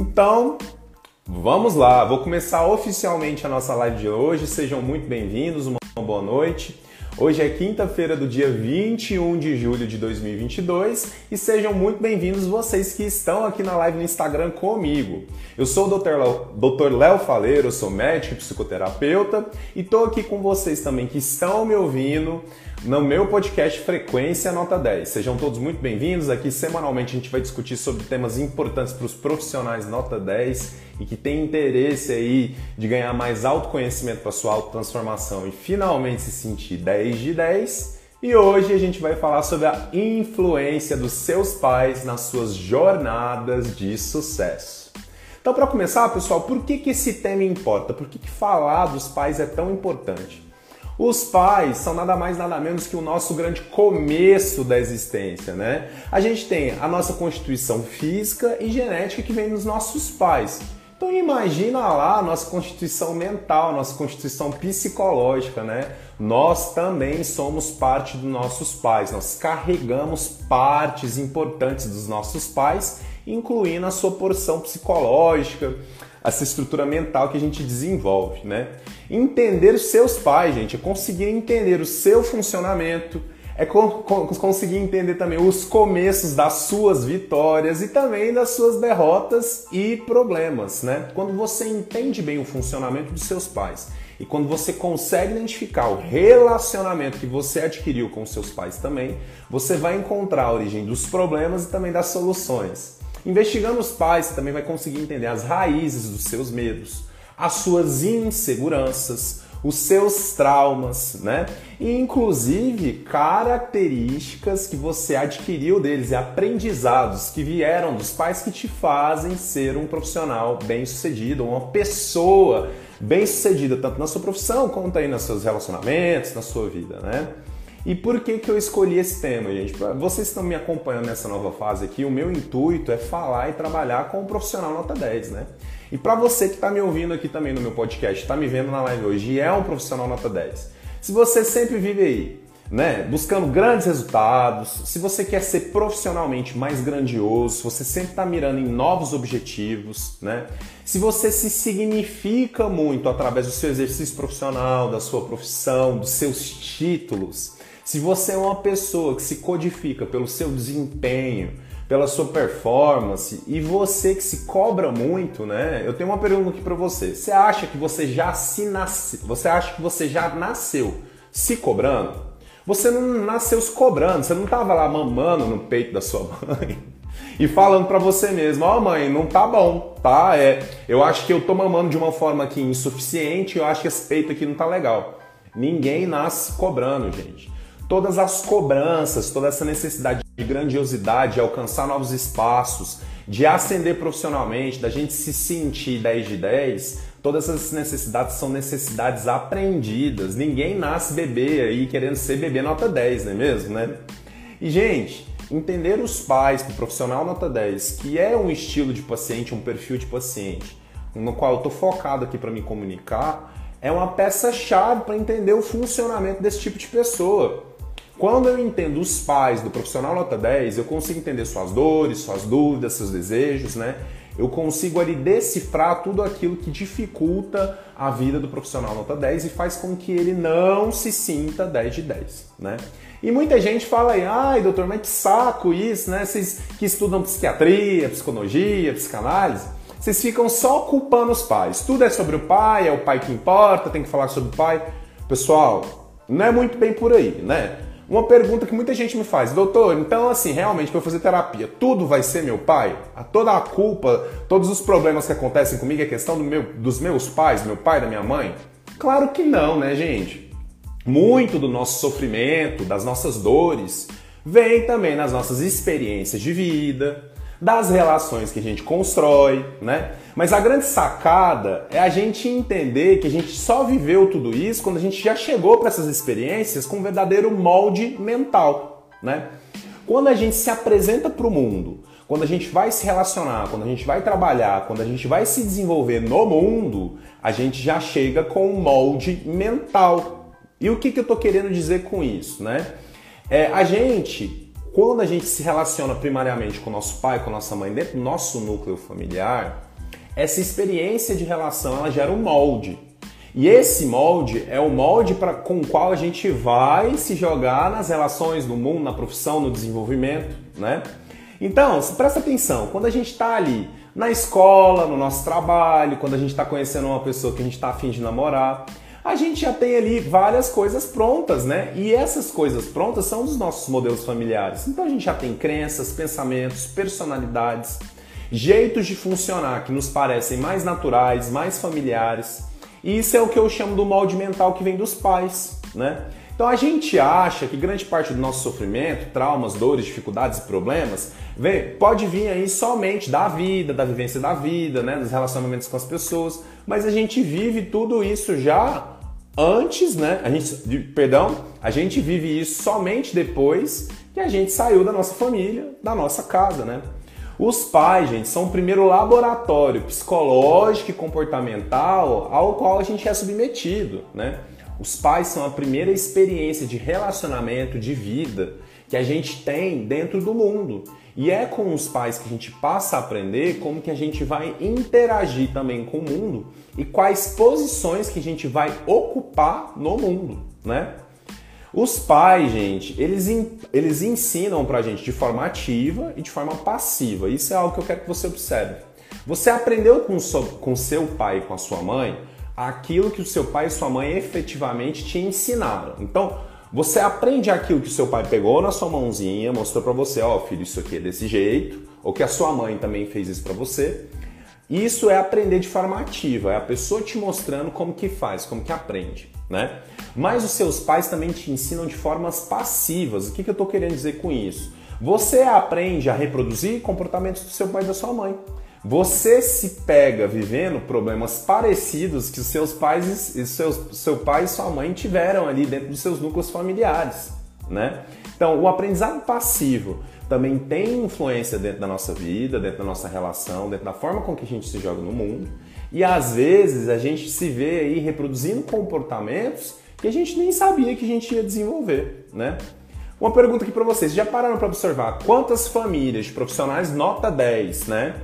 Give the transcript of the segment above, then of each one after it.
Então, vamos lá, vou começar oficialmente a nossa live de hoje. Sejam muito bem-vindos, uma boa noite. Hoje é quinta-feira do dia 21 de julho de 2022 e sejam muito bem-vindos vocês que estão aqui na live no Instagram comigo. Eu sou o Dr. Léo Faleiro, sou médico e psicoterapeuta e estou aqui com vocês também que estão me ouvindo no meu podcast Frequência Nota 10. Sejam todos muito bem-vindos. Aqui semanalmente a gente vai discutir sobre temas importantes para os profissionais Nota 10 e que têm interesse aí de ganhar mais autoconhecimento para sua autotransformação e finalmente se sentir 10 de 10. E hoje a gente vai falar sobre a influência dos seus pais nas suas jornadas de sucesso. Então, para começar, pessoal, por que, que esse tema importa? Por que, que falar dos pais é tão importante? Os pais são nada mais nada menos que o nosso grande começo da existência, né? A gente tem a nossa constituição física e genética que vem dos nossos pais. Então imagina lá a nossa constituição mental, nossa constituição psicológica, né? Nós também somos parte dos nossos pais, nós carregamos partes importantes dos nossos pais, incluindo a sua porção psicológica, essa estrutura mental que a gente desenvolve, né? Entender os seus pais, gente, é conseguir entender o seu funcionamento, é conseguir entender também os começos das suas vitórias e também das suas derrotas e problemas, né? Quando você entende bem o funcionamento dos seus pais e quando você consegue identificar o relacionamento que você adquiriu com seus pais também, você vai encontrar a origem dos problemas e também das soluções. Investigando os pais, você também vai conseguir entender as raízes dos seus medos, as suas inseguranças, os seus traumas, né? E inclusive características que você adquiriu deles e aprendizados que vieram dos pais que te fazem ser um profissional bem-sucedido, uma pessoa bem-sucedida tanto na sua profissão quanto aí nos seus relacionamentos, na sua vida, né? E por que, que eu escolhi esse tema, gente? Vocês estão me acompanhando nessa nova fase aqui, o meu intuito é falar e trabalhar com o profissional nota 10, né? E para você que está me ouvindo aqui também no meu podcast, está me vendo na live hoje e é um profissional nota 10, se você sempre vive aí, né, buscando grandes resultados, se você quer ser profissionalmente mais grandioso, você sempre está mirando em novos objetivos, né, se você se significa muito através do seu exercício profissional, da sua profissão, dos seus títulos, se você é uma pessoa que se codifica pelo seu desempenho, pela sua performance e você que se cobra muito, né? Eu tenho uma pergunta aqui para você. Você acha que você já se nasce, você acha que você já nasceu se cobrando? Você não nasceu se cobrando, você não tava lá mamando no peito da sua mãe e falando para você mesmo, ó oh, mãe, não tá bom, tá? É, eu acho que eu tô mamando de uma forma aqui insuficiente, eu acho que esse peito aqui não tá legal. Ninguém nasce cobrando, gente todas as cobranças, toda essa necessidade de grandiosidade, de alcançar novos espaços, de ascender profissionalmente, da gente se sentir 10 de 10, todas essas necessidades são necessidades aprendidas. Ninguém nasce bebê aí querendo ser bebê nota 10, não é mesmo, né? E gente, entender os pais para o profissional nota 10, que é um estilo de paciente, um perfil de paciente, no qual eu estou focado aqui para me comunicar, é uma peça-chave para entender o funcionamento desse tipo de pessoa. Quando eu entendo os pais do profissional nota 10, eu consigo entender suas dores, suas dúvidas, seus desejos, né? Eu consigo ali decifrar tudo aquilo que dificulta a vida do profissional nota 10 e faz com que ele não se sinta 10 de 10, né? E muita gente fala aí, ai doutor, mas que saco isso, né? Vocês que estudam psiquiatria, psicologia, psicanálise, vocês ficam só culpando os pais. Tudo é sobre o pai, é o pai que importa, tem que falar sobre o pai. Pessoal, não é muito bem por aí, né? Uma pergunta que muita gente me faz, doutor, então assim, realmente para eu fazer terapia, tudo vai ser meu pai? A toda a culpa, todos os problemas que acontecem comigo é questão do meu, dos meus pais, meu pai, da minha mãe? Claro que não, né, gente? Muito do nosso sofrimento, das nossas dores, vem também nas nossas experiências de vida, das relações que a gente constrói, né? Mas a grande sacada é a gente entender que a gente só viveu tudo isso quando a gente já chegou para essas experiências com um verdadeiro molde mental, né? Quando a gente se apresenta para o mundo, quando a gente vai se relacionar, quando a gente vai trabalhar, quando a gente vai se desenvolver no mundo, a gente já chega com um molde mental. E o que, que eu estou querendo dizer com isso, né? É, a gente quando a gente se relaciona primariamente com nosso pai, com nossa mãe, dentro do nosso núcleo familiar, essa experiência de relação ela gera um molde. E esse molde é o molde pra, com o qual a gente vai se jogar nas relações, no mundo, na profissão, no desenvolvimento, né? Então, presta atenção, quando a gente está ali na escola, no nosso trabalho, quando a gente está conhecendo uma pessoa que a gente está afim de namorar, a gente já tem ali várias coisas prontas, né? E essas coisas prontas são dos nossos modelos familiares. Então a gente já tem crenças, pensamentos, personalidades, jeitos de funcionar que nos parecem mais naturais, mais familiares. E isso é o que eu chamo do molde mental que vem dos pais, né? Então a gente acha que grande parte do nosso sofrimento, traumas, dores, dificuldades e problemas, vem, pode vir aí somente da vida, da vivência da vida, né, dos relacionamentos com as pessoas, mas a gente vive tudo isso já antes, né? A gente, perdão, a gente vive isso somente depois que a gente saiu da nossa família, da nossa casa, né? Os pais, gente, são o primeiro laboratório psicológico e comportamental ao qual a gente é submetido, né? Os pais são a primeira experiência de relacionamento, de vida que a gente tem dentro do mundo. E é com os pais que a gente passa a aprender como que a gente vai interagir também com o mundo e quais posições que a gente vai ocupar no mundo, né? Os pais, gente, eles, eles ensinam pra gente de forma ativa e de forma passiva. Isso é algo que eu quero que você observe. Você aprendeu com, seu, com seu pai e com a sua mãe aquilo que o seu pai e sua mãe efetivamente te ensinaram. Então, você aprende aquilo que o seu pai pegou na sua mãozinha, mostrou para você, ó, oh, filho, isso aqui é desse jeito, ou que a sua mãe também fez isso para você. Isso é aprender de forma ativa, é a pessoa te mostrando como que faz, como que aprende, né? Mas os seus pais também te ensinam de formas passivas. O que, que eu estou querendo dizer com isso? Você aprende a reproduzir comportamentos do seu pai e da sua mãe. Você se pega vivendo problemas parecidos que seus pais e seus, seu pai e sua mãe tiveram ali dentro dos seus núcleos familiares, né? Então, o aprendizado passivo também tem influência dentro da nossa vida, dentro da nossa relação, dentro da forma com que a gente se joga no mundo. E às vezes a gente se vê aí reproduzindo comportamentos que a gente nem sabia que a gente ia desenvolver, né? Uma pergunta aqui para vocês, já pararam para observar quantas famílias de profissionais nota 10, né?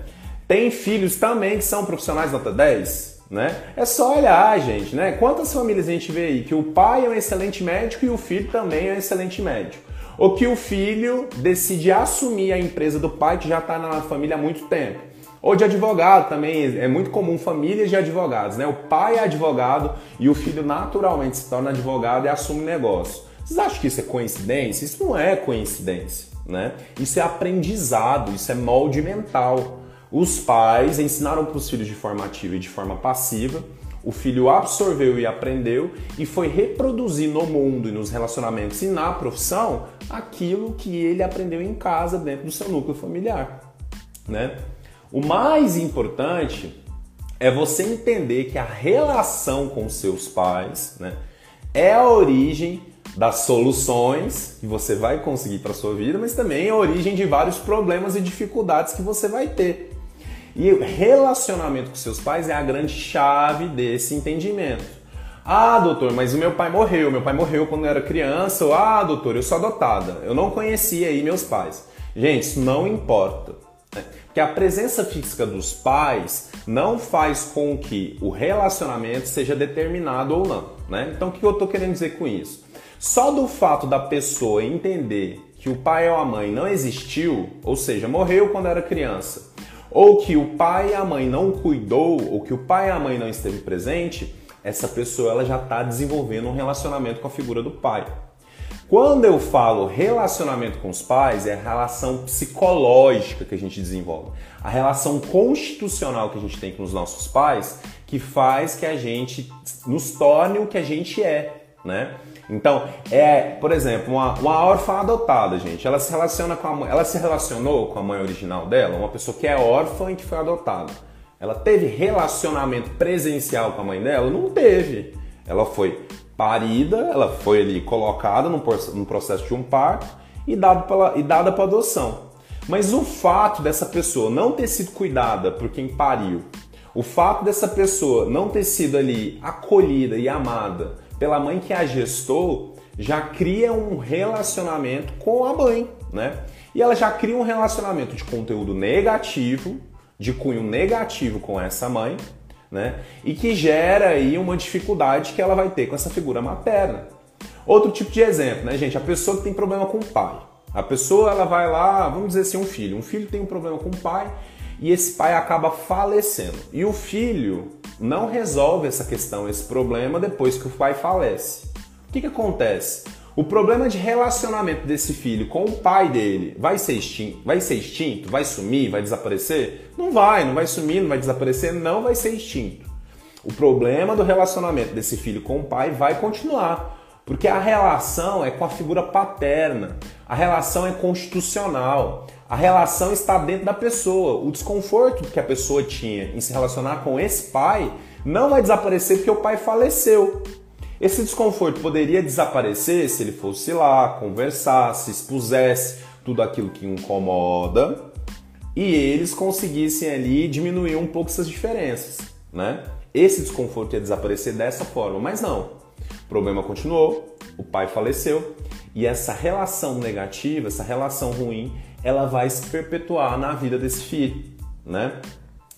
Tem filhos também que são profissionais nota 10, né? É só olhar, gente, né? Quantas famílias a gente vê aí que o pai é um excelente médico e o filho também é um excelente médico? Ou que o filho decide assumir a empresa do pai que já está na família há muito tempo. Ou de advogado também, é muito comum famílias de advogados, né? O pai é advogado e o filho naturalmente se torna advogado e assume negócio. Vocês acham que isso é coincidência? Isso não é coincidência, né? Isso é aprendizado, isso é molde mental. Os pais ensinaram para os filhos de forma ativa e de forma passiva o filho absorveu e aprendeu e foi reproduzir no mundo e nos relacionamentos e na profissão aquilo que ele aprendeu em casa dentro do seu núcleo familiar, né? O mais importante é você entender que a relação com seus pais, né, é a origem das soluções que você vai conseguir para sua vida, mas também é a origem de vários problemas e dificuldades que você vai ter. E o relacionamento com seus pais é a grande chave desse entendimento. Ah, doutor, mas o meu pai morreu. Meu pai morreu quando eu era criança. Ou, ah, doutor, eu sou adotada. Eu não conhecia aí meus pais. Gente, isso não importa. Né? Porque a presença física dos pais não faz com que o relacionamento seja determinado ou não. Né? Então, o que eu estou querendo dizer com isso? Só do fato da pessoa entender que o pai ou a mãe não existiu, ou seja, morreu quando era criança, ou que o pai e a mãe não cuidou, ou que o pai e a mãe não esteve presente, essa pessoa ela já está desenvolvendo um relacionamento com a figura do pai. Quando eu falo relacionamento com os pais, é a relação psicológica que a gente desenvolve, a relação constitucional que a gente tem com os nossos pais, que faz que a gente nos torne o que a gente é, né? Então, é, por exemplo, uma, uma órfã adotada, gente, ela se relaciona com a mãe, ela se relacionou com a mãe original dela, uma pessoa que é órfã e que foi adotada. Ela teve relacionamento presencial com a mãe dela? Não teve. Ela foi parida, ela foi ali colocada no processo de um parto e, dado pela, e dada para adoção. Mas o fato dessa pessoa não ter sido cuidada por quem pariu, o fato dessa pessoa não ter sido ali acolhida e amada pela mãe que a gestou, já cria um relacionamento com a mãe, né? E ela já cria um relacionamento de conteúdo negativo, de cunho negativo com essa mãe, né? E que gera aí uma dificuldade que ela vai ter com essa figura materna. Outro tipo de exemplo, né, gente? A pessoa que tem problema com o pai. A pessoa ela vai lá, vamos dizer assim, um filho. Um filho tem um problema com o pai e esse pai acaba falecendo. E o filho não resolve essa questão, esse problema depois que o pai falece. O que, que acontece? O problema de relacionamento desse filho com o pai dele vai ser vai ser extinto, vai sumir, vai desaparecer? Não vai, não vai sumir, não vai desaparecer, não vai ser extinto. O problema do relacionamento desse filho com o pai vai continuar, porque a relação é com a figura paterna, a relação é constitucional, a relação está dentro da pessoa. O desconforto que a pessoa tinha em se relacionar com esse pai não vai desaparecer porque o pai faleceu. Esse desconforto poderia desaparecer se ele fosse lá, conversasse, expusesse tudo aquilo que incomoda e eles conseguissem ali diminuir um pouco essas diferenças, né? Esse desconforto ia desaparecer dessa forma, mas não. O problema continuou, o pai faleceu e essa relação negativa, essa relação ruim, ela vai se perpetuar na vida desse filho, né?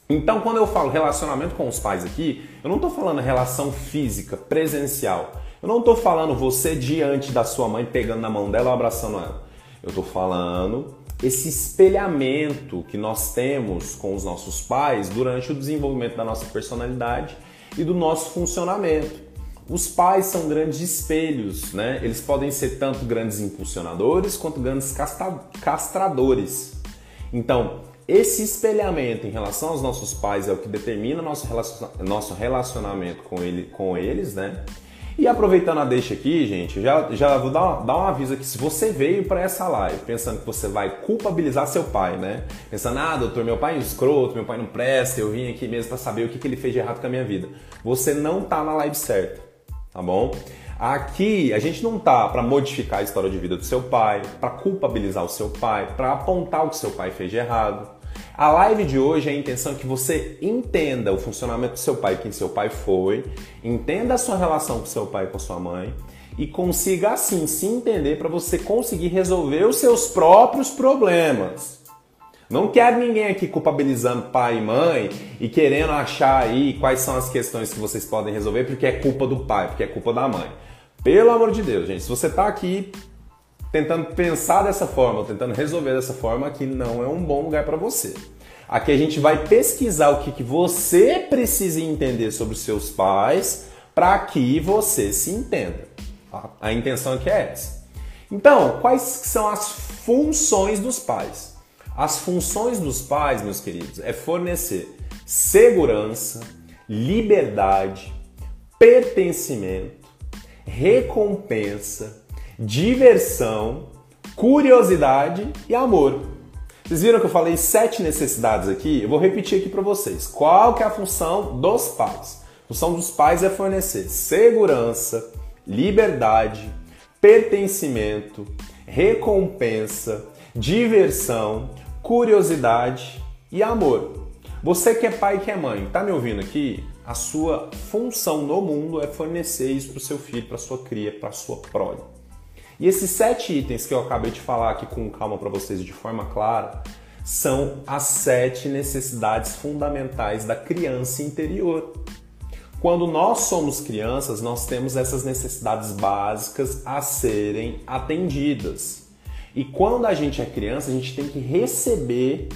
Então, quando eu falo relacionamento com os pais aqui, eu não estou falando relação física, presencial. Eu não estou falando você diante da sua mãe pegando na mão dela abraçando ela. Eu estou falando esse espelhamento que nós temos com os nossos pais durante o desenvolvimento da nossa personalidade e do nosso funcionamento. Os pais são grandes espelhos, né? Eles podem ser tanto grandes impulsionadores quanto grandes castradores. Então, esse espelhamento em relação aos nossos pais é o que determina nosso, nosso relacionamento com, ele, com eles, né? E aproveitando a deixa aqui, gente, já, já vou dar, dar um aviso aqui. Se você veio para essa live pensando que você vai culpabilizar seu pai, né? Pensando, ah, doutor, meu pai é um escroto, meu pai não presta, eu vim aqui mesmo para saber o que, que ele fez de errado com a minha vida. Você não tá na live certa, tá bom? Aqui a gente não tá para modificar a história de vida do seu pai, para culpabilizar o seu pai, para apontar o que seu pai fez de errado. A live de hoje é a intenção que você entenda o funcionamento do seu pai, quem seu pai foi, entenda a sua relação com seu pai e com sua mãe e consiga assim se entender para você conseguir resolver os seus próprios problemas. Não quero ninguém aqui culpabilizando pai e mãe e querendo achar aí quais são as questões que vocês podem resolver porque é culpa do pai, porque é culpa da mãe. Pelo amor de Deus, gente, se você está aqui tentando pensar dessa forma, tentando resolver dessa forma, aqui não é um bom lugar para você. Aqui a gente vai pesquisar o que, que você precisa entender sobre os seus pais para que você se entenda. A intenção aqui é essa. Então, quais são as funções dos pais? As funções dos pais, meus queridos, é fornecer segurança, liberdade, pertencimento, recompensa, diversão, curiosidade e amor. Vocês viram que eu falei sete necessidades aqui? Eu vou repetir aqui para vocês. Qual que é a função dos pais? A função dos pais é fornecer segurança, liberdade, pertencimento, recompensa, diversão, curiosidade e amor. Você que é pai que é mãe, tá me ouvindo aqui? A sua função no mundo é fornecer isso para o seu filho, para sua cria, para sua prole. E esses sete itens que eu acabei de falar aqui com calma para vocês de forma clara são as sete necessidades fundamentais da criança interior. Quando nós somos crianças, nós temos essas necessidades básicas a serem atendidas. E quando a gente é criança, a gente tem que receber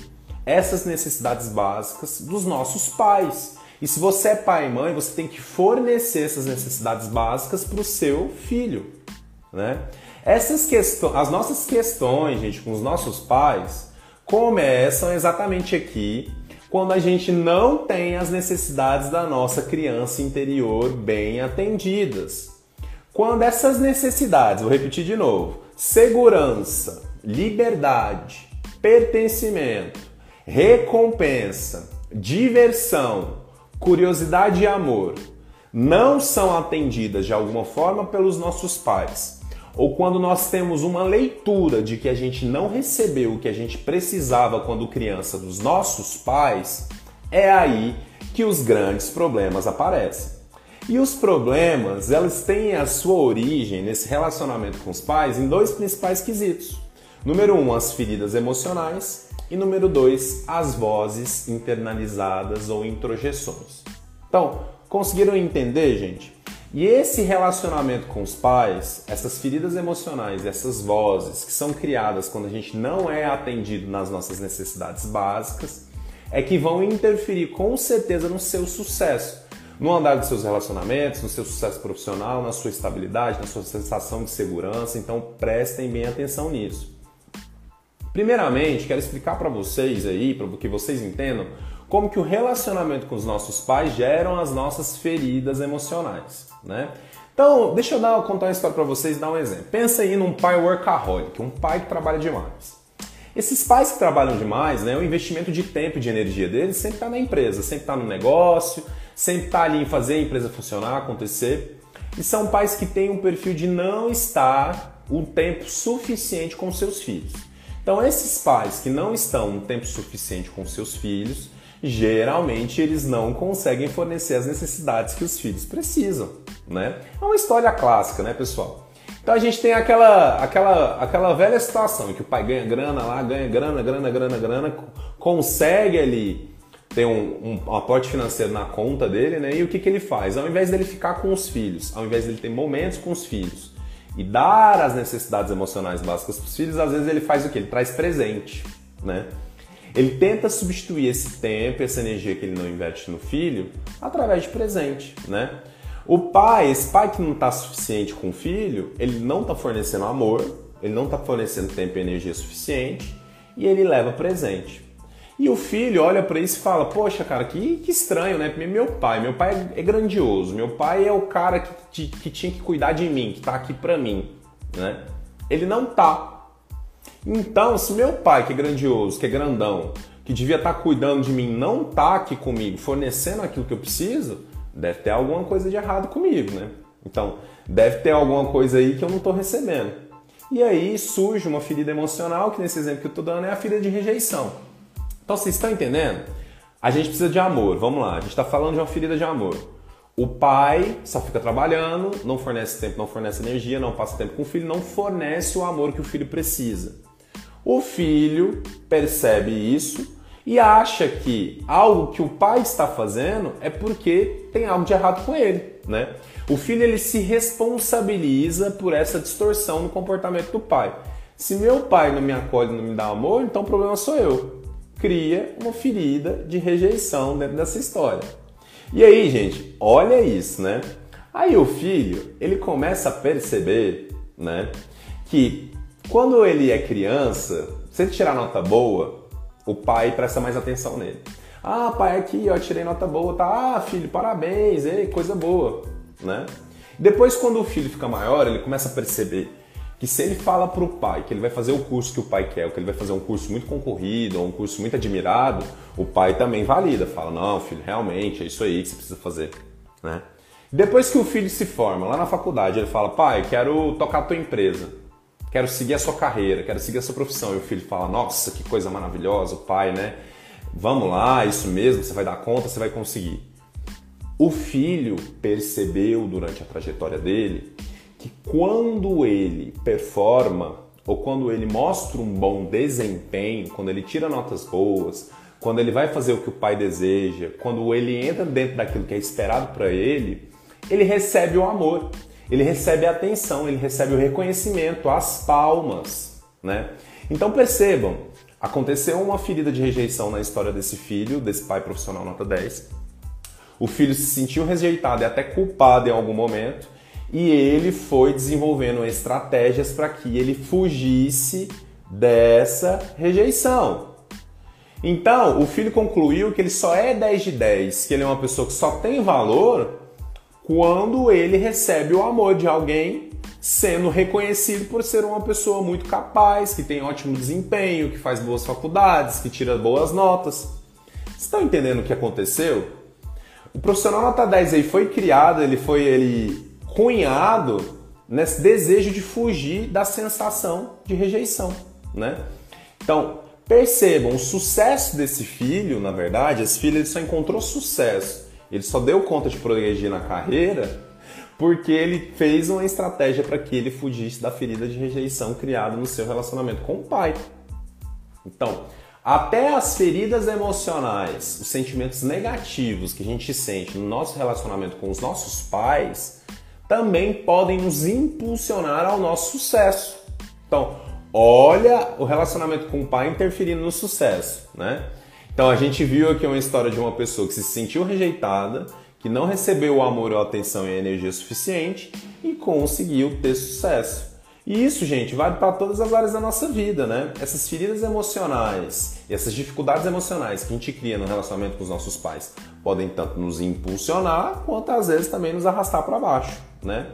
essas necessidades básicas dos nossos pais. E se você é pai e mãe, você tem que fornecer essas necessidades básicas para o seu filho, né? Essas questões, as nossas questões, gente, com os nossos pais, começam exatamente aqui, quando a gente não tem as necessidades da nossa criança interior bem atendidas. Quando essas necessidades, vou repetir de novo, segurança, liberdade, pertencimento, recompensa, diversão, curiosidade e amor, não são atendidas de alguma forma pelos nossos pais ou quando nós temos uma leitura de que a gente não recebeu o que a gente precisava quando criança dos nossos pais, é aí que os grandes problemas aparecem. E os problemas, elas têm a sua origem nesse relacionamento com os pais em dois principais quesitos. Número um, as feridas emocionais. E número dois, as vozes internalizadas ou introjeções. Então, conseguiram entender, gente? E esse relacionamento com os pais, essas feridas emocionais, essas vozes que são criadas quando a gente não é atendido nas nossas necessidades básicas, é que vão interferir com certeza no seu sucesso, no andar dos seus relacionamentos, no seu sucesso profissional, na sua estabilidade, na sua sensação de segurança. Então prestem bem atenção nisso. Primeiramente, quero explicar para vocês aí, para que vocês entendam, como que o relacionamento com os nossos pais geram as nossas feridas emocionais, né? Então, deixa eu dar, contar uma história para vocês e dar um exemplo. Pensa aí num pai workaholic, um pai que trabalha demais. Esses pais que trabalham demais, né, o investimento de tempo e de energia deles sempre está na empresa, sempre está no negócio, sempre está ali em fazer a empresa funcionar, acontecer. E são pais que têm um perfil de não estar o tempo suficiente com seus filhos. Então, esses pais que não estão um tempo suficiente com seus filhos, geralmente eles não conseguem fornecer as necessidades que os filhos precisam, né? É uma história clássica, né, pessoal? Então a gente tem aquela, aquela, aquela velha situação em que o pai ganha grana lá, ganha grana, grana, grana, grana, consegue ali ter um, um, aporte financeiro na conta dele, né? E o que, que ele faz? Ao invés dele ficar com os filhos, ao invés dele ter momentos com os filhos e dar as necessidades emocionais básicas para os filhos, às vezes ele faz o que? Ele traz presente, né? Ele tenta substituir esse tempo, essa energia que ele não investe no filho, através de presente, né? O pai, esse pai que não está suficiente com o filho, ele não está fornecendo amor, ele não está fornecendo tempo e energia suficiente e ele leva presente. E o filho olha para isso e fala: Poxa, cara, que, que estranho, né? Meu pai, meu pai é grandioso, meu pai é o cara que, que tinha que cuidar de mim, que está aqui para mim, né? Ele não tá. Então, se meu pai, que é grandioso, que é grandão, que devia estar tá cuidando de mim, não está aqui comigo, fornecendo aquilo que eu preciso, deve ter alguma coisa de errado comigo, né? Então, deve ter alguma coisa aí que eu não estou recebendo. E aí surge uma ferida emocional, que nesse exemplo que eu estou dando é a ferida de rejeição. Então, vocês estão entendendo? A gente precisa de amor, vamos lá, a gente está falando de uma ferida de amor. O pai só fica trabalhando, não fornece tempo, não fornece energia, não passa tempo com o filho, não fornece o amor que o filho precisa. O filho percebe isso e acha que algo que o pai está fazendo é porque tem algo de errado com ele, né? O filho ele se responsabiliza por essa distorção no comportamento do pai. Se meu pai não me acolhe, não me dá amor, então o problema sou eu. Cria uma ferida de rejeição dentro dessa história. E aí, gente, olha isso, né? Aí o filho, ele começa a perceber, né, que quando ele é criança, se ele tirar nota boa, o pai presta mais atenção nele. Ah, pai, aqui, ó, tirei nota boa, tá? Ah, filho, parabéns, ei, coisa boa, né? Depois, quando o filho fica maior, ele começa a perceber que se ele fala para o pai que ele vai fazer o curso que o pai quer, ou que ele vai fazer um curso muito concorrido, ou um curso muito admirado, o pai também valida, fala, não, filho, realmente, é isso aí que você precisa fazer, né? Depois que o filho se forma, lá na faculdade, ele fala, pai, quero tocar a tua empresa quero seguir a sua carreira, quero seguir a sua profissão. E o filho fala: Nossa, que coisa maravilhosa, o pai, né? Vamos lá, isso mesmo, você vai dar conta, você vai conseguir. O filho percebeu durante a trajetória dele que quando ele performa ou quando ele mostra um bom desempenho, quando ele tira notas boas, quando ele vai fazer o que o pai deseja, quando ele entra dentro daquilo que é esperado para ele, ele recebe o amor ele recebe a atenção, ele recebe o reconhecimento, as palmas, né? Então percebam, aconteceu uma ferida de rejeição na história desse filho, desse pai profissional nota 10. O filho se sentiu rejeitado e até culpado em algum momento, e ele foi desenvolvendo estratégias para que ele fugisse dessa rejeição. Então, o filho concluiu que ele só é 10 de 10, que ele é uma pessoa que só tem valor quando ele recebe o amor de alguém, sendo reconhecido por ser uma pessoa muito capaz, que tem ótimo desempenho, que faz boas faculdades, que tira boas notas. Vocês estão entendendo o que aconteceu? O profissional nota 10 aí foi criado, ele foi ele cunhado nesse desejo de fugir da sensação de rejeição, né? Então, percebam, o sucesso desse filho, na verdade, esse filho ele só encontrou sucesso ele só deu conta de progredir na carreira porque ele fez uma estratégia para que ele fugisse da ferida de rejeição criada no seu relacionamento com o pai. Então, até as feridas emocionais, os sentimentos negativos que a gente sente no nosso relacionamento com os nossos pais, também podem nos impulsionar ao nosso sucesso. Então, olha o relacionamento com o pai interferindo no sucesso, né? Então a gente viu aqui uma história de uma pessoa que se sentiu rejeitada, que não recebeu o amor a atenção e a energia suficiente e conseguiu ter sucesso. E isso, gente, vale para todas as áreas da nossa vida, né? Essas feridas emocionais e essas dificuldades emocionais que a gente cria no relacionamento com os nossos pais podem tanto nos impulsionar quanto às vezes também nos arrastar para baixo, né?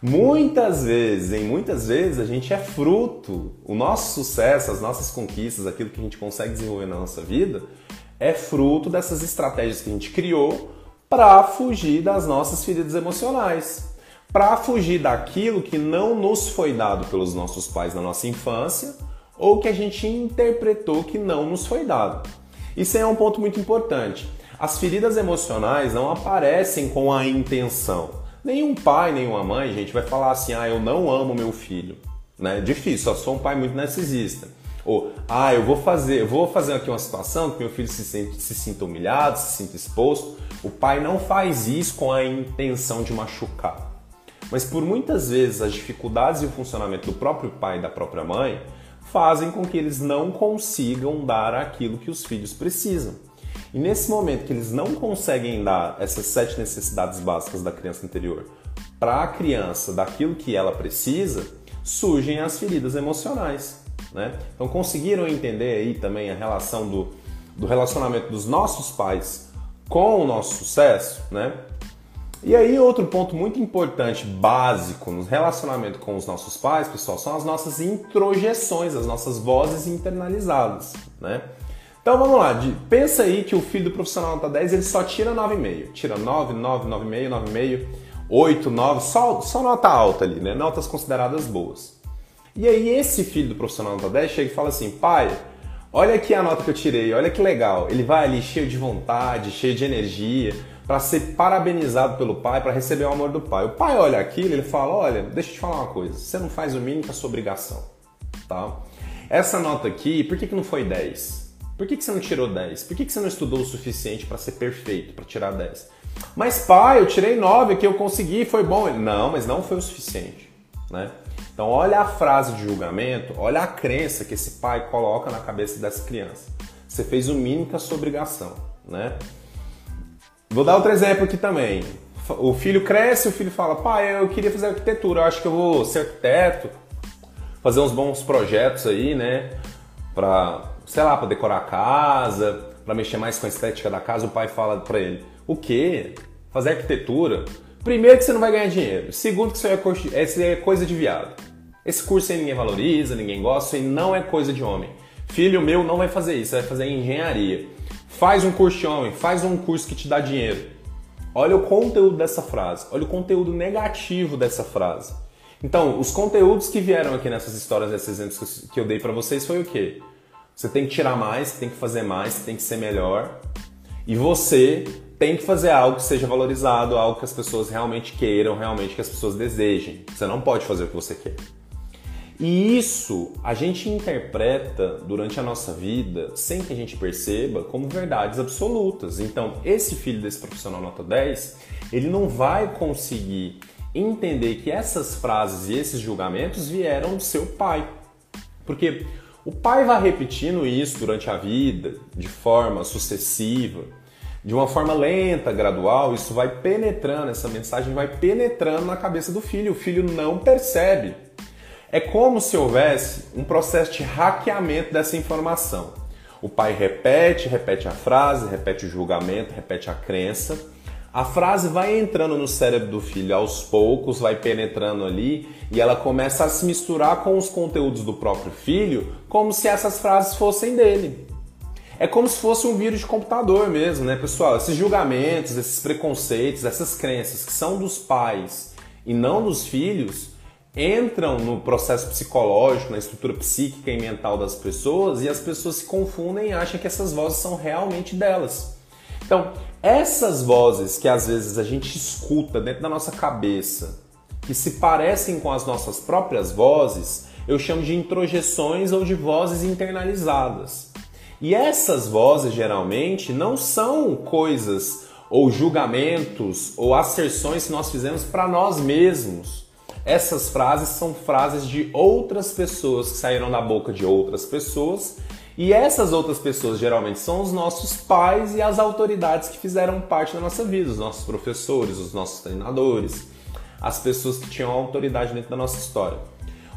Muitas vezes, em muitas vezes, a gente é fruto, o nosso sucesso, as nossas conquistas, aquilo que a gente consegue desenvolver na nossa vida, é fruto dessas estratégias que a gente criou para fugir das nossas feridas emocionais, para fugir daquilo que não nos foi dado pelos nossos pais na nossa infância ou que a gente interpretou que não nos foi dado. Isso é um ponto muito importante. As feridas emocionais não aparecem com a intenção. Nenhum pai, nenhuma mãe, gente, vai falar assim: "Ah, eu não amo meu filho". Né? Difícil, só sou um pai muito narcisista. Ou, ah, eu vou fazer, vou fazer aqui uma situação que meu filho se, sente, se sinta humilhado, se sinta exposto. O pai não faz isso com a intenção de machucar. Mas por muitas vezes as dificuldades e o funcionamento do próprio pai e da própria mãe fazem com que eles não consigam dar aquilo que os filhos precisam. E nesse momento que eles não conseguem dar essas sete necessidades básicas da criança interior para a criança daquilo que ela precisa, surgem as feridas emocionais. Né? Então conseguiram entender aí também a relação do, do relacionamento dos nossos pais com o nosso sucesso, né? E aí outro ponto muito importante, básico no relacionamento com os nossos pais, pessoal, são as nossas introjeções, as nossas vozes internalizadas, né? Então vamos lá, pensa aí que o filho do profissional nota 10 ele só tira 9,5. Tira 9, 9, 9,5, 9,5, 8, 9, só, só nota alta ali, né? Notas consideradas boas. E aí esse filho do profissional nota 10 chega e fala assim: pai, olha aqui a nota que eu tirei, olha que legal. Ele vai ali cheio de vontade, cheio de energia, para ser parabenizado pelo pai, para receber o amor do pai. O pai olha aquilo ele fala: olha, deixa eu te falar uma coisa, você não faz o mínimo que a sua obrigação, tá? Essa nota aqui, por que, que não foi 10? Por que, que você não tirou 10? Por que, que você não estudou o suficiente para ser perfeito, para tirar 10? Mas pai, eu tirei 9 que eu consegui, foi bom. Não, mas não foi o suficiente, né? Então olha a frase de julgamento, olha a crença que esse pai coloca na cabeça dessa criança. Você fez o mínimo que a sua obrigação, né? Vou dar outro exemplo aqui também. O filho cresce, o filho fala: "Pai, eu queria fazer arquitetura, eu acho que eu vou ser arquiteto, fazer uns bons projetos aí, né, para sei lá, para decorar a casa, para mexer mais com a estética da casa, o pai fala para ele: "O quê? Fazer arquitetura? Primeiro que você não vai ganhar dinheiro. Segundo que isso é, é coisa de viado. Esse curso aí ninguém valoriza, ninguém gosta, e não é coisa de homem. Filho meu não vai fazer isso, vai fazer engenharia. Faz um curso de homem, faz um curso que te dá dinheiro. Olha o conteúdo dessa frase, olha o conteúdo negativo dessa frase. Então, os conteúdos que vieram aqui nessas histórias, nesses exemplos que eu dei para vocês foi o quê? Você tem que tirar mais, tem que fazer mais, tem que ser melhor. E você tem que fazer algo que seja valorizado, algo que as pessoas realmente queiram, realmente que as pessoas desejem. Você não pode fazer o que você quer. E isso a gente interpreta durante a nossa vida, sem que a gente perceba, como verdades absolutas. Então, esse filho desse profissional nota 10, ele não vai conseguir entender que essas frases e esses julgamentos vieram do seu pai. Porque o pai vai repetindo isso durante a vida, de forma sucessiva, de uma forma lenta, gradual, isso vai penetrando, essa mensagem vai penetrando na cabeça do filho, o filho não percebe. É como se houvesse um processo de hackeamento dessa informação. O pai repete, repete a frase, repete o julgamento, repete a crença a frase vai entrando no cérebro do filho aos poucos, vai penetrando ali e ela começa a se misturar com os conteúdos do próprio filho, como se essas frases fossem dele. É como se fosse um vírus de computador mesmo, né, pessoal? Esses julgamentos, esses preconceitos, essas crenças que são dos pais e não dos filhos entram no processo psicológico, na estrutura psíquica e mental das pessoas e as pessoas se confundem e acham que essas vozes são realmente delas. Então, essas vozes que às vezes a gente escuta dentro da nossa cabeça, que se parecem com as nossas próprias vozes, eu chamo de introjeções ou de vozes internalizadas. E essas vozes geralmente não são coisas ou julgamentos ou asserções que nós fizemos para nós mesmos. Essas frases são frases de outras pessoas que saíram da boca de outras pessoas e essas outras pessoas geralmente são os nossos pais e as autoridades que fizeram parte da nossa vida, os nossos professores, os nossos treinadores, as pessoas que tinham autoridade dentro da nossa história.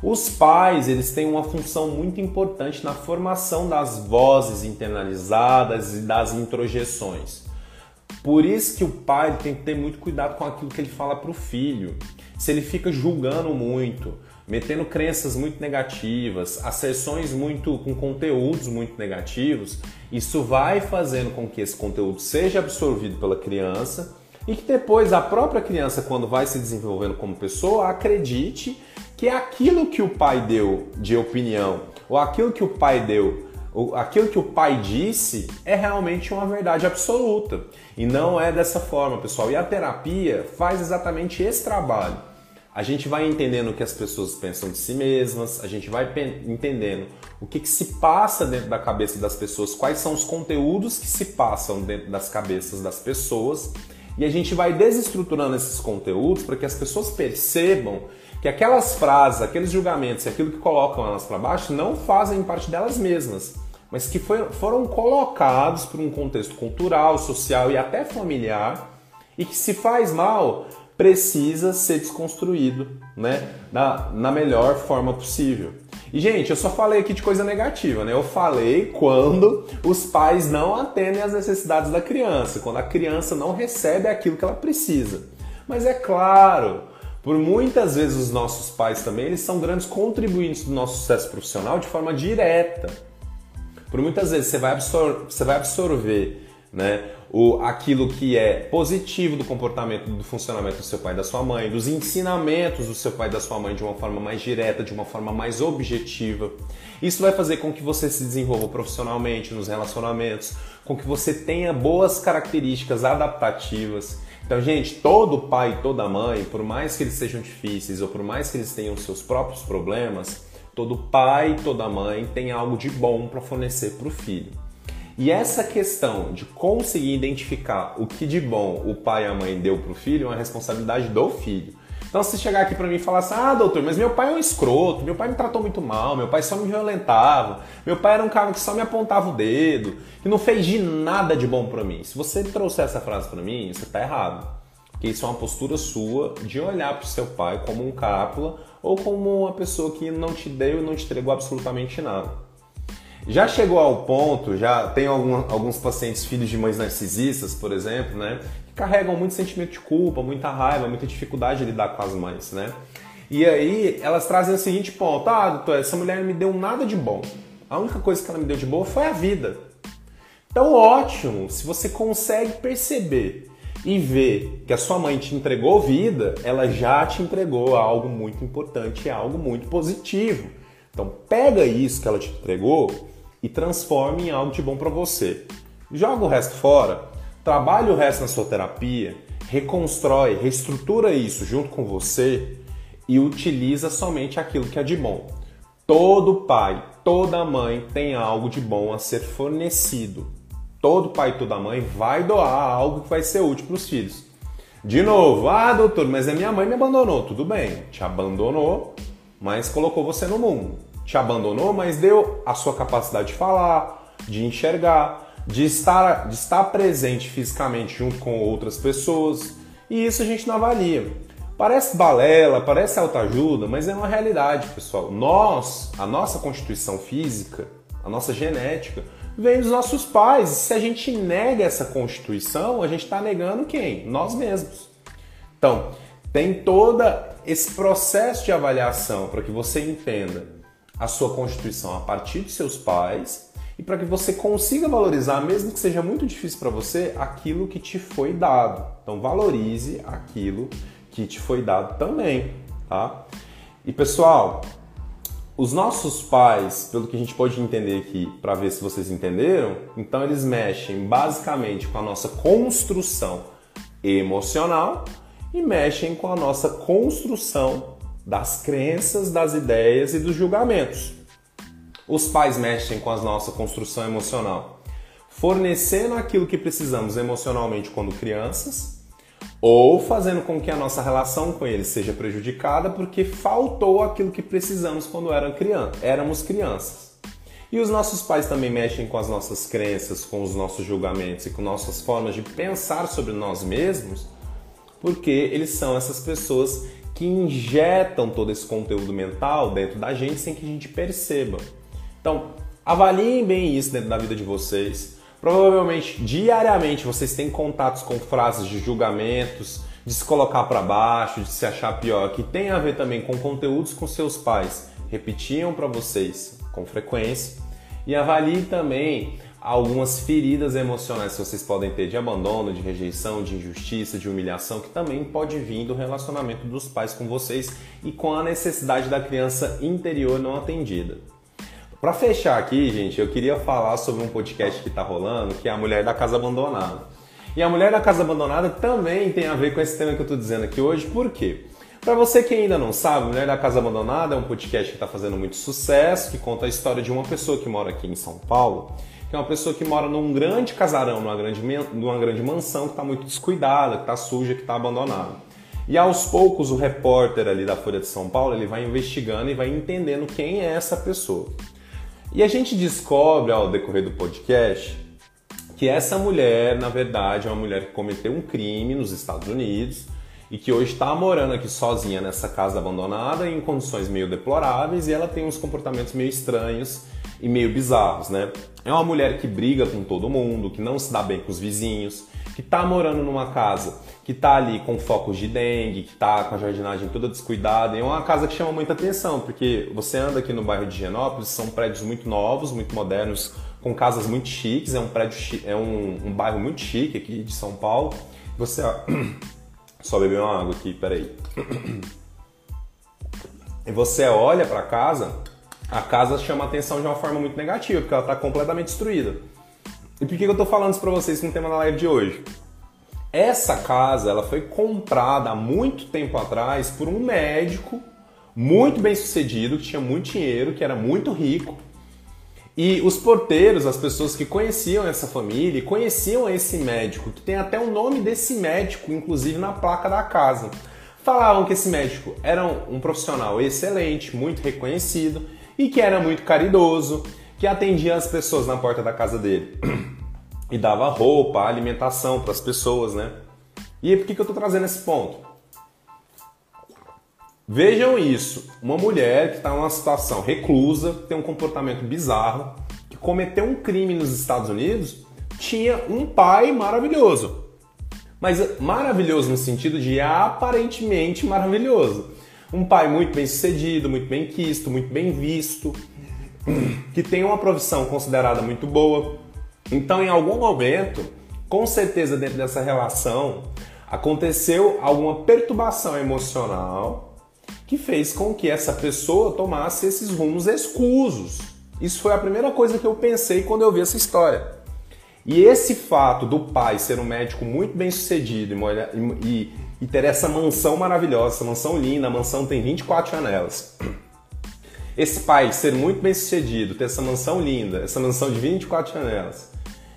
Os pais, eles têm uma função muito importante na formação das vozes internalizadas e das introjeções. Por isso que o pai tem que ter muito cuidado com aquilo que ele fala para o filho. Se ele fica julgando muito, metendo crenças muito negativas, asserções muito com conteúdos muito negativos, isso vai fazendo com que esse conteúdo seja absorvido pela criança e que depois a própria criança, quando vai se desenvolvendo como pessoa, acredite que aquilo que o pai deu de opinião ou aquilo que o pai deu, aquilo que o pai disse é realmente uma verdade absoluta. E não é dessa forma, pessoal. E a terapia faz exatamente esse trabalho a gente vai entendendo o que as pessoas pensam de si mesmas, a gente vai entendendo o que, que, se passa dentro da cabeça das pessoas, quais são os conteúdos que se passam dentro das cabeças das pessoas, e a gente vai desestruturando esses conteúdos para que as pessoas percebam que aquelas frases, aqueles julgamentos, aquilo que colocam elas para baixo não fazem parte delas mesmas, mas que foi, foram colocados por um contexto cultural, social e até familiar, e que se faz mal precisa ser desconstruído, né? Na, melhor forma possível. E, gente, eu só falei aqui de coisa negativa, né? Eu falei quando os pais não atendem às necessidades da criança, quando a criança não recebe aquilo que ela precisa. Mas é claro, por muitas vezes os nossos pais também, eles são grandes contribuintes do nosso sucesso profissional de forma direta. Por muitas vezes você vai, absor você vai absorver né? O, aquilo que é positivo do comportamento, do funcionamento do seu pai e da sua mãe, dos ensinamentos do seu pai e da sua mãe de uma forma mais direta, de uma forma mais objetiva. Isso vai fazer com que você se desenvolva profissionalmente nos relacionamentos, com que você tenha boas características adaptativas. Então, gente, todo pai e toda mãe, por mais que eles sejam difíceis ou por mais que eles tenham seus próprios problemas, todo pai e toda mãe tem algo de bom para fornecer para o filho. E essa questão de conseguir identificar o que de bom o pai e a mãe deu para o filho é uma responsabilidade do filho. Então, se chegar aqui para mim e falar assim: ah, doutor, mas meu pai é um escroto, meu pai me tratou muito mal, meu pai só me violentava, meu pai era um cara que só me apontava o dedo, que não fez de nada de bom para mim. Se você trouxer essa frase para mim, você está errado. Porque isso é uma postura sua de olhar para o seu pai como um cápula ou como uma pessoa que não te deu e não te entregou absolutamente nada. Já chegou ao ponto, já tem algum, alguns pacientes filhos de mães narcisistas, por exemplo, né? Que carregam muito sentimento de culpa, muita raiva, muita dificuldade de lidar com as mães, né? E aí elas trazem o seguinte ponto: ah, doutor, essa mulher não me deu nada de bom. A única coisa que ela me deu de boa foi a vida. Então, ótimo, se você consegue perceber e ver que a sua mãe te entregou vida, ela já te entregou algo muito importante, algo muito positivo. Então, pega isso que ela te entregou e transforme em algo de bom para você. Joga o resto fora, trabalha o resto na sua terapia, reconstrói, reestrutura isso junto com você e utiliza somente aquilo que é de bom. Todo pai, toda mãe tem algo de bom a ser fornecido. Todo pai e toda mãe vai doar algo que vai ser útil para os filhos. De novo, ah, doutor, mas a minha mãe me abandonou. Tudo bem, te abandonou, mas colocou você no mundo te abandonou, mas deu a sua capacidade de falar, de enxergar, de estar, de estar presente fisicamente junto com outras pessoas. E isso a gente não avalia. Parece balela, parece autoajuda, mas é uma realidade, pessoal. Nós, a nossa constituição física, a nossa genética, vem dos nossos pais. Se a gente nega essa constituição, a gente está negando quem? Nós mesmos. Então, tem todo esse processo de avaliação para que você entenda a sua constituição a partir de seus pais e para que você consiga valorizar, mesmo que seja muito difícil para você, aquilo que te foi dado. Então valorize aquilo que te foi dado também, tá? E pessoal, os nossos pais, pelo que a gente pode entender aqui, para ver se vocês entenderam, então eles mexem basicamente com a nossa construção emocional e mexem com a nossa construção das crenças, das ideias e dos julgamentos. Os pais mexem com a nossa construção emocional, fornecendo aquilo que precisamos emocionalmente quando crianças, ou fazendo com que a nossa relação com eles seja prejudicada porque faltou aquilo que precisamos quando eram criança, éramos crianças. E os nossos pais também mexem com as nossas crenças, com os nossos julgamentos e com nossas formas de pensar sobre nós mesmos, porque eles são essas pessoas que injetam todo esse conteúdo mental dentro da gente sem que a gente perceba. Então, avaliem bem isso dentro da vida de vocês. Provavelmente, diariamente, vocês têm contatos com frases de julgamentos, de se colocar para baixo, de se achar pior, que tem a ver também com conteúdos com seus pais repetiam para vocês com frequência. E avalie também algumas feridas emocionais que vocês podem ter de abandono, de rejeição, de injustiça, de humilhação, que também pode vir do relacionamento dos pais com vocês e com a necessidade da criança interior não atendida. Para fechar aqui, gente, eu queria falar sobre um podcast que está rolando, que é a Mulher da Casa Abandonada. E a Mulher da Casa Abandonada também tem a ver com esse tema que eu estou dizendo aqui hoje, por quê? Para você que ainda não sabe, Mulher da Casa Abandonada é um podcast que está fazendo muito sucesso, que conta a história de uma pessoa que mora aqui em São Paulo, que é uma pessoa que mora num grande casarão, numa grande, numa grande mansão que está muito descuidada, que está suja, que está abandonada. E aos poucos o repórter ali da Folha de São Paulo ele vai investigando e vai entendendo quem é essa pessoa. E a gente descobre ao decorrer do podcast que essa mulher, na verdade, é uma mulher que cometeu um crime nos Estados Unidos e que hoje está morando aqui sozinha nessa casa abandonada em condições meio deploráveis e ela tem uns comportamentos meio estranhos e meio bizarros, né? É uma mulher que briga com todo mundo, que não se dá bem com os vizinhos, que está morando numa casa que está ali com focos de dengue, que está com a jardinagem toda descuidada. E é uma casa que chama muita atenção, porque você anda aqui no bairro de Genópolis, são prédios muito novos, muito modernos, com casas muito chiques. É um prédio, é um, um bairro muito chique aqui de São Paulo. Você só beber uma água aqui, peraí. E você olha para casa, a casa chama atenção de uma forma muito negativa, porque ela está completamente destruída. E por que eu estou falando isso para vocês no tema da live de hoje? Essa casa ela foi comprada há muito tempo atrás por um médico muito bem sucedido, que tinha muito dinheiro, que era muito rico. E os porteiros, as pessoas que conheciam essa família, conheciam esse médico, que tem até o nome desse médico, inclusive na placa da casa. Falavam que esse médico era um profissional excelente, muito reconhecido e que era muito caridoso, que atendia as pessoas na porta da casa dele e dava roupa, alimentação para as pessoas, né? E por que, que eu estou trazendo esse ponto? Vejam isso: uma mulher que está numa situação reclusa, tem um comportamento bizarro, que cometeu um crime nos Estados Unidos, tinha um pai maravilhoso. Mas maravilhoso no sentido de aparentemente maravilhoso. Um pai muito bem sucedido, muito bem quisto, muito bem visto, que tem uma profissão considerada muito boa. Então, em algum momento, com certeza dentro dessa relação, aconteceu alguma perturbação emocional que fez com que essa pessoa tomasse esses rumos escusos. Isso foi a primeira coisa que eu pensei quando eu vi essa história. E esse fato do pai ser um médico muito bem sucedido e, e, e ter essa mansão maravilhosa, essa mansão linda, a mansão tem 24 janelas esse pai ser muito bem sucedido, ter essa mansão linda, essa mansão de 24 janelas,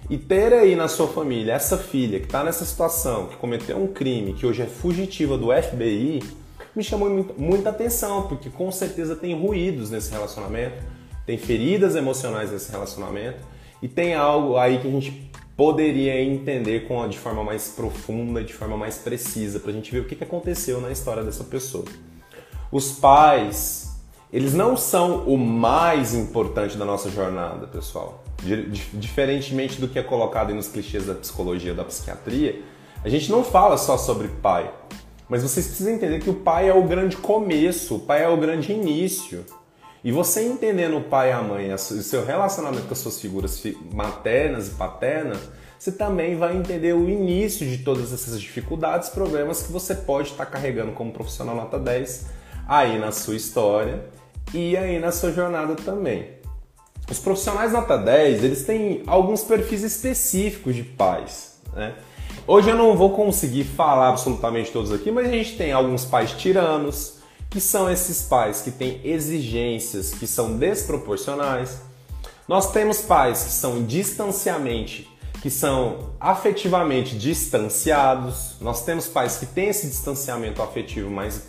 e ter aí na sua família essa filha que está nessa situação, que cometeu um crime, que hoje é fugitiva do FBI, me chamou muita atenção, porque com certeza tem ruídos nesse relacionamento, tem feridas emocionais nesse relacionamento, e tem algo aí que a gente poderia entender com, de forma mais profunda, de forma mais precisa, para a gente ver o que aconteceu na história dessa pessoa. Os pais eles não são o mais importante da nossa jornada, pessoal. Diferentemente do que é colocado nos clichês da psicologia da psiquiatria, a gente não fala só sobre pai. Mas vocês precisam entender que o pai é o grande começo, o pai é o grande início. E você entendendo o pai e a mãe, o seu relacionamento com as suas figuras maternas e paternas, você também vai entender o início de todas essas dificuldades, problemas que você pode estar carregando como profissional nota 10 aí na sua história e aí na sua jornada também. Os profissionais nota 10, eles têm alguns perfis específicos de pais, né? Hoje eu não vou conseguir falar absolutamente todos aqui, mas a gente tem alguns pais tiranos, que são esses pais que têm exigências que são desproporcionais. Nós temos pais que são distanciamente, que são afetivamente distanciados. Nós temos pais que têm esse distanciamento afetivo mais,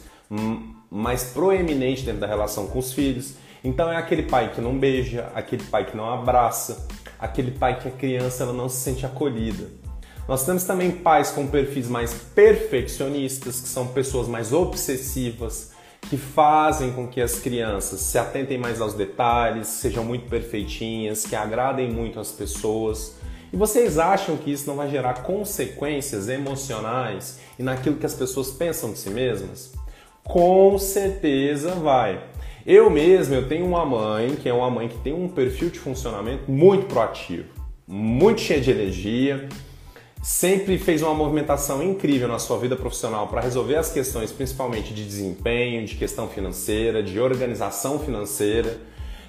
mais proeminente dentro da relação com os filhos. Então é aquele pai que não beija, aquele pai que não abraça, aquele pai que a criança ela não se sente acolhida. Nós temos também pais com perfis mais perfeccionistas, que são pessoas mais obsessivas, que fazem com que as crianças se atentem mais aos detalhes, sejam muito perfeitinhas, que agradem muito as pessoas. E vocês acham que isso não vai gerar consequências emocionais e naquilo que as pessoas pensam de si mesmas? Com certeza vai. Eu mesmo, eu tenho uma mãe, que é uma mãe que tem um perfil de funcionamento muito proativo, muito cheia de energia, sempre fez uma movimentação incrível na sua vida profissional para resolver as questões, principalmente de desempenho, de questão financeira, de organização financeira.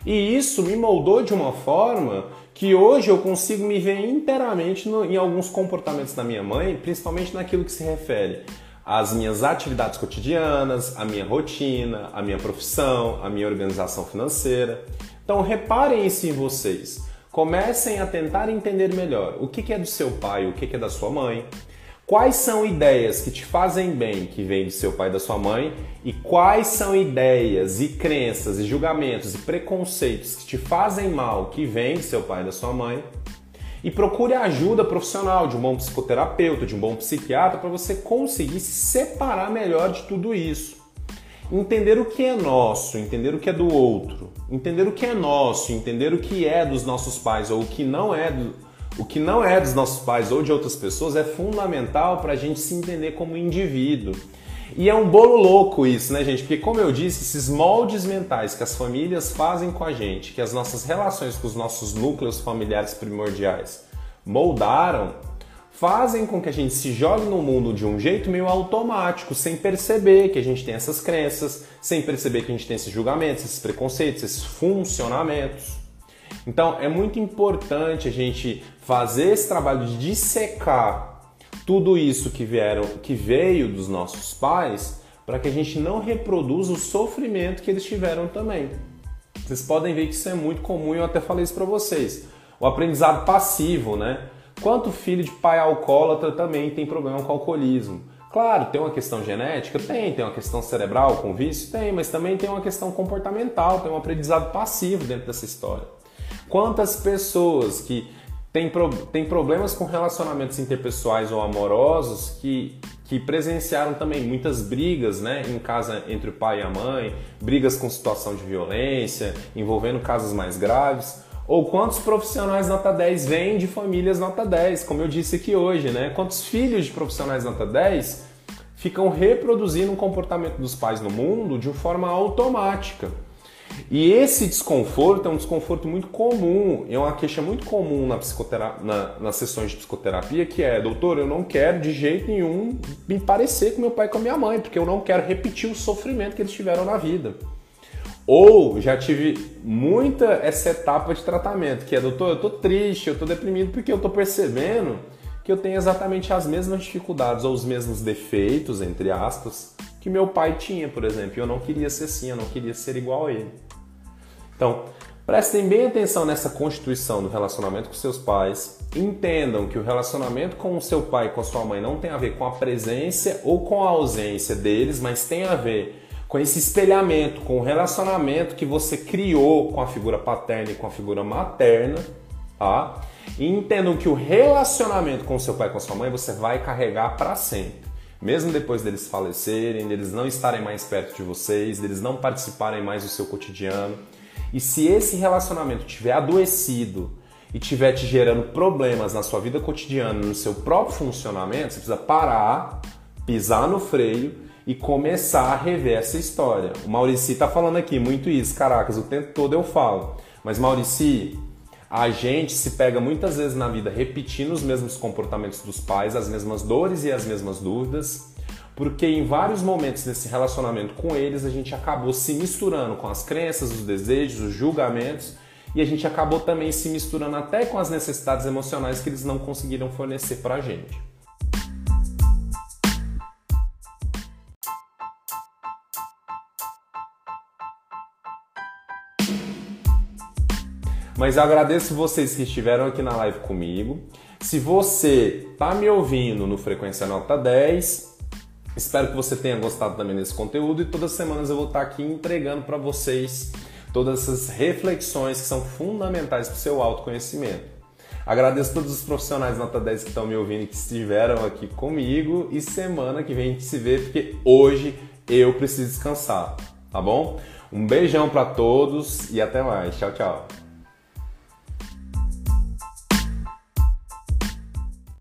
E isso me moldou de uma forma que hoje eu consigo me ver inteiramente no, em alguns comportamentos da minha mãe, principalmente naquilo que se refere às minhas atividades cotidianas, à minha rotina, à minha profissão, à minha organização financeira. Então reparem isso em vocês. Comecem a tentar entender melhor o que é do seu pai, o que é da sua mãe, quais são ideias que te fazem bem que vêm do seu pai e da sua mãe e quais são ideias e crenças e julgamentos e preconceitos que te fazem mal que vêm do seu pai e da sua mãe. E procure ajuda profissional de um bom psicoterapeuta, de um bom psiquiatra para você conseguir se separar melhor de tudo isso entender o que é nosso, entender o que é do outro, entender o que é nosso, entender o que é dos nossos pais ou o que não é do, o que não é dos nossos pais ou de outras pessoas é fundamental para a gente se entender como indivíduo. E é um bolo louco isso, né, gente? Porque, como eu disse, esses moldes mentais que as famílias fazem com a gente, que as nossas relações com os nossos núcleos familiares primordiais moldaram, fazem com que a gente se jogue no mundo de um jeito meio automático, sem perceber que a gente tem essas crenças, sem perceber que a gente tem esses julgamentos, esses preconceitos, esses funcionamentos. Então é muito importante a gente fazer esse trabalho de dissecar tudo isso que vieram, que veio dos nossos pais, para que a gente não reproduza o sofrimento que eles tiveram também. Vocês podem ver que isso é muito comum eu até falei isso para vocês. O aprendizado passivo, né? Quanto filho de pai alcoólatra também tem problema com alcoolismo? Claro, tem uma questão genética? Tem. Tem uma questão cerebral com vício? Tem. Mas também tem uma questão comportamental, tem um aprendizado passivo dentro dessa história. Quantas pessoas que têm, pro, têm problemas com relacionamentos interpessoais ou amorosos que, que presenciaram também muitas brigas né, em casa entre o pai e a mãe, brigas com situação de violência, envolvendo casos mais graves? Ou quantos profissionais nota 10 vêm de famílias nota 10, como eu disse aqui hoje, né? Quantos filhos de profissionais nota 10 ficam reproduzindo o comportamento dos pais no mundo de forma automática. E esse desconforto é um desconforto muito comum, é uma queixa muito comum na psicoterapia, na, nas sessões de psicoterapia, que é, doutor, eu não quero de jeito nenhum me parecer com meu pai e com a minha mãe, porque eu não quero repetir o sofrimento que eles tiveram na vida. Ou já tive muita essa etapa de tratamento, que é, doutor, eu tô triste, eu tô deprimido porque eu tô percebendo que eu tenho exatamente as mesmas dificuldades ou os mesmos defeitos, entre aspas, que meu pai tinha, por exemplo. Eu não queria ser assim, eu não queria ser igual a ele. Então, prestem bem atenção nessa constituição do relacionamento com seus pais. Entendam que o relacionamento com o seu pai e com a sua mãe não tem a ver com a presença ou com a ausência deles, mas tem a ver com esse espelhamento, com o relacionamento que você criou com a figura paterna e com a figura materna, tá? E entendam que o relacionamento com seu pai e com sua mãe você vai carregar para sempre. Mesmo depois deles falecerem, deles não estarem mais perto de vocês, deles não participarem mais do seu cotidiano. E se esse relacionamento tiver adoecido e tiver te gerando problemas na sua vida cotidiana, no seu próprio funcionamento, você precisa parar, pisar no freio e começar a rever essa história. O Maurici está falando aqui muito isso, caracas, o tempo todo eu falo. Mas Maurici, a gente se pega muitas vezes na vida repetindo os mesmos comportamentos dos pais, as mesmas dores e as mesmas dúvidas, porque em vários momentos desse relacionamento com eles a gente acabou se misturando com as crenças, os desejos, os julgamentos e a gente acabou também se misturando até com as necessidades emocionais que eles não conseguiram fornecer para a gente. Mas eu agradeço vocês que estiveram aqui na live comigo. Se você está me ouvindo no Frequência Nota 10, espero que você tenha gostado também desse conteúdo e todas as semanas eu vou estar aqui entregando para vocês todas essas reflexões que são fundamentais para o seu autoconhecimento. Agradeço todos os profissionais nota 10 que estão me ouvindo e que estiveram aqui comigo e semana que vem a gente se vê porque hoje eu preciso descansar, tá bom? Um beijão para todos e até mais. Tchau, tchau.